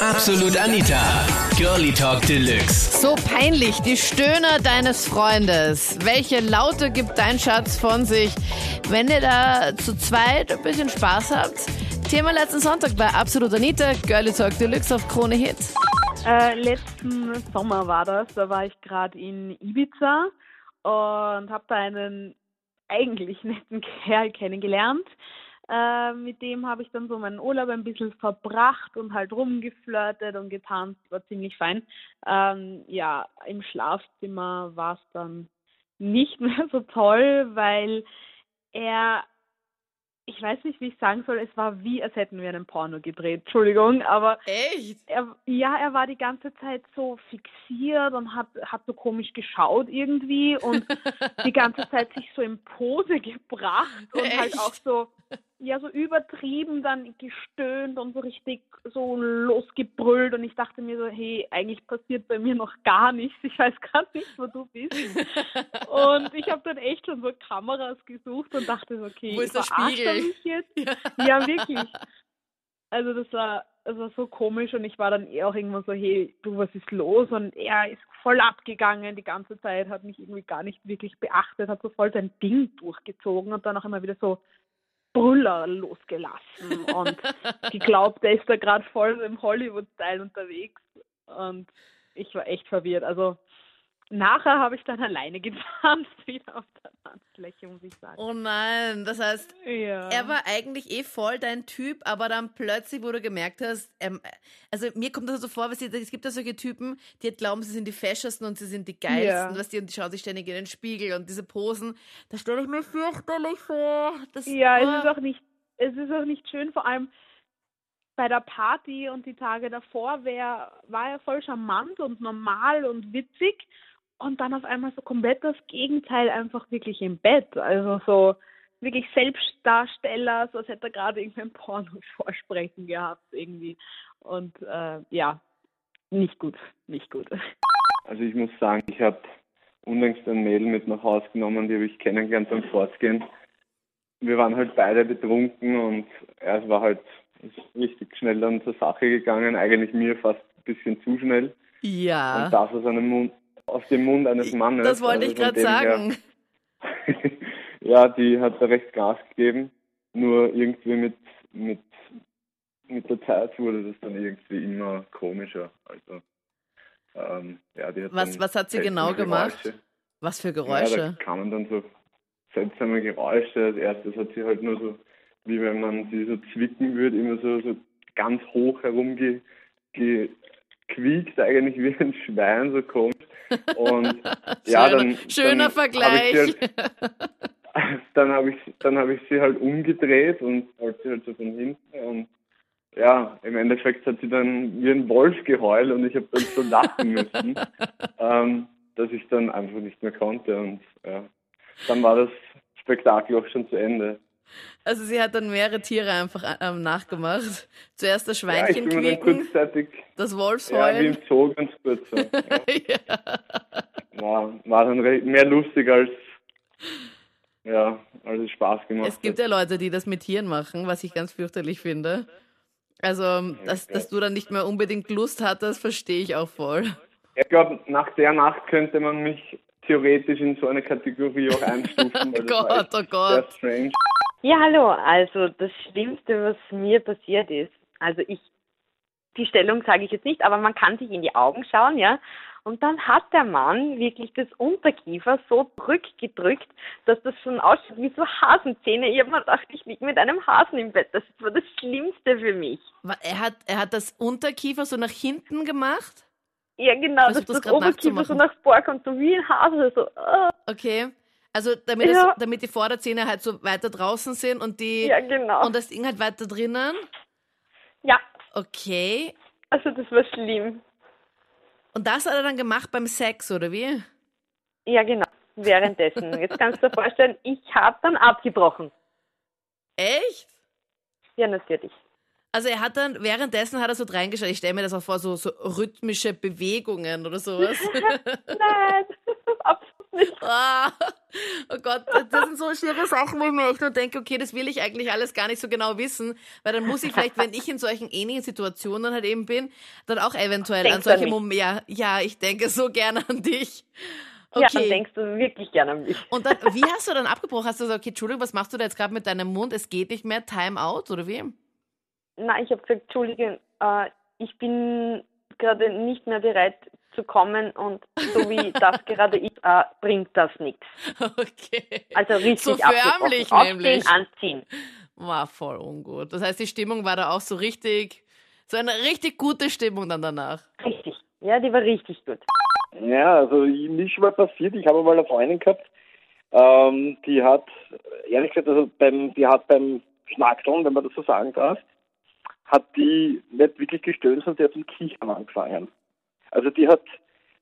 Absolut Anita. Girlie Talk Deluxe. So peinlich, die Stöhner deines Freundes. Welche Laute gibt dein Schatz von sich, wenn ihr da zu zweit ein bisschen Spaß habt? Thema letzten Sonntag bei Absolut Anita, Girlie Talk Deluxe auf Krone Hits. Äh, letzten Sommer war das. Da war ich gerade in Ibiza und habe da einen eigentlich netten Kerl kennengelernt. Äh, mit dem habe ich dann so meinen Urlaub ein bisschen verbracht und halt rumgeflirtet und getanzt. War ziemlich fein. Ähm, ja, im Schlafzimmer war es dann nicht mehr so toll, weil er ich weiß nicht, wie ich sagen soll, es war wie, als hätten wir einen Porno gedreht. Entschuldigung, aber Echt? er, ja, er war die ganze Zeit so fixiert und hat, hat so komisch geschaut irgendwie und die ganze Zeit sich so in Pose gebracht und halt Echt? auch so, ja, so übertrieben dann gestöhnt und so richtig so losgebrüllt und ich dachte mir so, hey, eigentlich passiert bei mir noch gar nichts. Ich weiß gar nicht, wo du bist. Und ich habe dann echt schon so Kameras gesucht und dachte so, okay, Wo ist er Spiegel? mich jetzt? Ja, wirklich. Also das war, das war so komisch und ich war dann eh auch irgendwann so, hey, du, was ist los? Und er ist voll abgegangen die ganze Zeit, hat mich irgendwie gar nicht wirklich beachtet, hat so voll sein Ding durchgezogen und dann auch immer wieder so Brüller losgelassen und geglaubt, der ist da gerade voll im Hollywood-Style unterwegs und ich war echt verwirrt. Also nachher habe ich dann alleine getanzt, wieder auf der Tanzfläche, muss ich sagen. Oh nein, das heißt, Ja. er war eigentlich eh voll dein Typ, aber dann plötzlich, wo du gemerkt hast, ähm, also mir kommt das so vor, weißt du, es gibt ja solche Typen, die halt glauben, sie sind die feschesten und sie sind die geilsten, Ja. weißt du, und die schauen sich ständig in den Spiegel und diese Posen, da stelle ich mir fürchterlich vor. Das, Ja, es oh. ist auch nicht, es ist auch nicht schön, vor allem bei der Party und die Tage davor wär, war er voll charmant und normal und witzig und dann auf einmal so komplett das Gegenteil einfach wirklich im Bett. Also so wirklich Selbstdarsteller, so als hätte er gerade irgendein Porno vorsprechen gehabt irgendwie. Und äh, ja, nicht gut, nicht gut. Also ich muss sagen, ich habe unlängst ein Mädel mit nach Hause genommen, die habe ich kennengelernt beim Fortgehen. Wir waren halt beide betrunken und er war halt richtig schnell dann zur Sache gegangen, eigentlich mir fast ein bisschen zu schnell. Ja, Und das aus einem Mund, aus dem Mund eines Mannes. das wollte also ich gerade her- sagen. ja, die hat da recht Gas gegeben. Nur irgendwie mit, mit, mit der Zeit wurde das dann irgendwie immer komischer. Also, ähm, ja, die hat Was- was hat sie genau gemacht? Geräusche. Was für Ja, Geräusche. da kamen dann so seltsame Geräusche. Als erstes hat sie halt nur so, wie wenn man sie so zwicken würde, immer so, so ganz hoch herumge ge gequiekt, eigentlich wie ein Schwein, so komisch. Und ja, Schöner- dann, schöner dann Vergleich. Hab halt, dann habe ich, dann habe ich sie halt umgedreht und wollte sie halt so von hinten und ja, im Endeffekt hat sie dann wie ein Wolf geheult und ich habe dann so lachen müssen, ähm, dass ich dann einfach nicht mehr konnte und ja, dann war das Spektakel auch schon zu Ende. Also sie hat dann mehrere Tiere einfach ähm, nachgemacht. Zuerst das Ja, Schweinchen dann quieken, das ja, wie Wolfsheulen. im Zoo ganz kurz. So. Ja, Ja. war, war dann mehr lustig als ja, als es Spaß gemacht Es gibt ja Leute, die das mit Tieren machen, was ich ganz fürchterlich finde. Also, dass, dass du dann nicht mehr unbedingt Lust hattest, verstehe ich auch voll. Ich glaube, nach der Nacht könnte man mich theoretisch in so eine Kategorie auch einstufen. war Gott, oh Sehr Gott. strange. Ja, hallo. Also das Schlimmste, was mir passiert ist, also ich, die Stellung sage ich jetzt nicht, aber man kann sich in die Augen schauen, ja. Und dann hat der Mann wirklich das Unterkiefer so zurückgedrückt, dass das schon aussieht wie so Hasenzähne. Ich habe mir gedacht, ich liege mit einem Hasen im Bett. Das war das Schlimmste für mich. Er hat, er hat das Unterkiefer so nach hinten gemacht? Ja, genau, dass das das, Oberkiefer so nach vor kommt, so wie ein Hase. So, ah. Okay. Also damit, Ja. es, damit die Vorderzähne halt so weiter draußen sind und die Ja, genau. und das Ding halt weiter drinnen. ja, Okay. also das war schlimm. Und das hat er dann gemacht beim Sex, oder wie? Ja, genau. Währenddessen. Jetzt kannst du dir vorstellen, ich habe dann abgebrochen. Echt? Ja, natürlich. Also er hat dann, währenddessen hat er so reingeschaut, ich stelle mir das auch vor, so, so rhythmische Bewegungen oder sowas. Nein, absolut nicht. ah, Oh Gott, das sind so schwere Sachen, wo ich mir echt nur denke, okay, das will ich eigentlich alles gar nicht so genau wissen, weil dann muss ich vielleicht, wenn ich in solchen ähnlichen Situationen halt eben bin, dann auch eventuell Denkst an solche. Momente, ja, ja, ich denke so gerne an dich. Ja, dann Okay. denkst du wirklich gerne an mich. Und dann, wie hast du dann abgebrochen? Hast du gesagt, okay, Entschuldigung, was machst du da jetzt gerade mit deinem Mund? Es geht nicht mehr, Time out oder wie? Nein, ich habe gesagt, Entschuldige, äh, ich bin gerade nicht mehr bereit zu kommen und so wie das gerade ist, äh, bringt das nichts. Okay. Also richtig So förmlich Aufstehen, nämlich. anziehen. War voll ungut. Das heißt, die Stimmung war da auch so richtig, so eine richtig gute Stimmung dann danach. Richtig. Ja, die war richtig gut. Ja, also mir ist schon mal passiert, ich habe mal eine Freundin gehabt, ähm, die hat, ehrlich gesagt, also beim, die hat beim Schnackteln, wenn man das so sagen darf, hat die nicht wirklich gestöhnt, sondern die hat zum Kichern angefangen. Also die hat,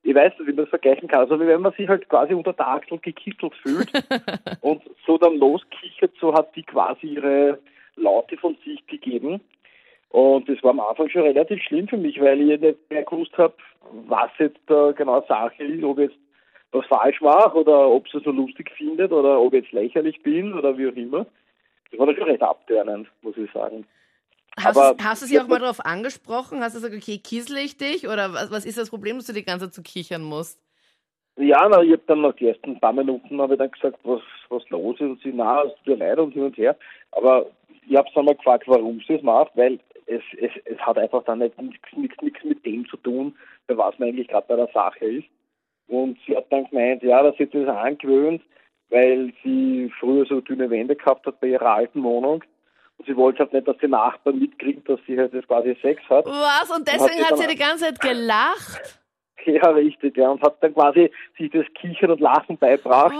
ich weiß nicht, wie man das vergleichen kann, also wie wenn man sich halt quasi unter der Achsel gekitzelt fühlt und so dann loskichert, so hat die quasi ihre Laute von sich gegeben. Und das war am Anfang schon relativ schlimm für mich, weil ich nicht mehr gewusst habe, was jetzt da genau Sache ist, ob ich jetzt was falsch mache oder ob sie es so lustig findet oder ob ich jetzt lächerlich bin oder wie auch immer. Das war dann schon recht abtörnend, muss ich sagen. Hast, Aber- du- hast du sie auch mal darauf angesprochen? Hast du gesagt, okay, kiesel ich dich? Oder was, was ist das Problem, dass du die ganze Zeit zu kichern musst? Ja, na, ich habe dann nach den ersten paar Minuten habe ich dann gesagt, was, was los ist und sie, na, es tut mir leid und hin und her. Aber ich habe dann mal gefragt, warum sie es macht, weil es, es, es hat einfach dann nicht nichts, nichts, nichts mit dem zu tun, bei was man eigentlich gerade bei der Sache ist. Und sie hat dann gemeint, ja, sie sich das angewöhnt, weil sie früher so dünne Wände gehabt hat bei ihrer alten Wohnung. Und sie wollte halt nicht, dass die Nachbarn mitkriegen, dass sie halt jetzt quasi Sex hat. Was? Und deswegen hat hat sie sie dann- die ganze Zeit gelacht? Ja, richtig, ja. Und hat dann quasi sich das Kichern und Lachen beibracht.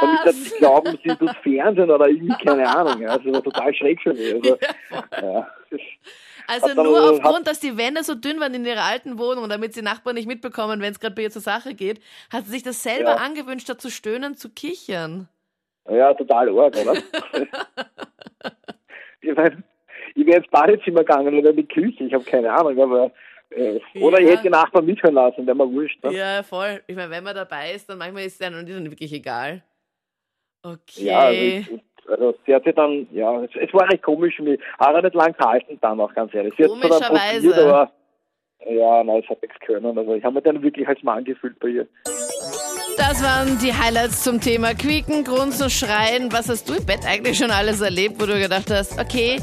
damit dann nicht Was? glauben, sie tut Fernsehen oder irgendwie, keine Ahnung. Ja. Das war total schräg für mich. Also, ja. Also Hat dann- nur hat- aufgrund, dass die Wände so dünn waren in ihrer alten Wohnung, damit die Nachbarn nicht mitbekommen, wenn es gerade bei ihr zur Sache geht, hat sie sich das selber Ja. angewünscht, statt zu stöhnen, zu kichern. ja, total arg, oder? ich meine, ich wäre ins Badezimmer gegangen oder in die Küche, ich habe keine Ahnung, aber äh, oder ich Ja. hätte die Nachbarn mithören lassen, wäre mir wurscht. Ne? Ja, voll. Ich meine, wenn man dabei ist, dann manchmal ist es dann, dann wirklich egal. Okay. Ja, also, ich, also sie hat sich dann, ja, es, es war recht komisch mich. Hat er nicht lang gehalten dann auch, ganz ehrlich. Sie Komischerweise. probiert, aber ja, nein, es hat nichts können. Also ich habe mich dann wirklich als Mann gefühlt bei ihr. Das waren die Highlights zum Thema Quieken, Grunzen, Schreien. Was hast du im Bett eigentlich schon alles erlebt, wo du gedacht hast, okay,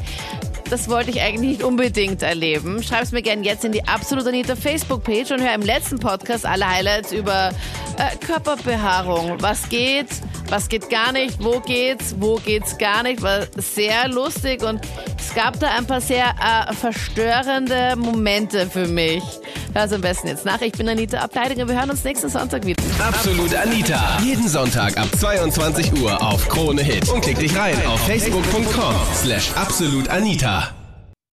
das wollte ich eigentlich nicht unbedingt erleben? Schreib's mir gerne jetzt in die Absolut Anita Facebook-Page und hör im letzten Podcast alle Highlights über äh, Körperbehaarung. Was geht, was geht gar nicht, wo geht's, wo geht's gar nicht. War sehr lustig und es gab da ein paar sehr äh, verstörende Momente für mich. Hör's am besten jetzt nach. Ich bin Anita Abteidiger. Wir hören uns nächsten Sonntag wieder. Absolut Anita. Jeden Sonntag ab 22 Uhr auf Krone Hit. Und klick dich rein auf facebook.com slash absolutanita.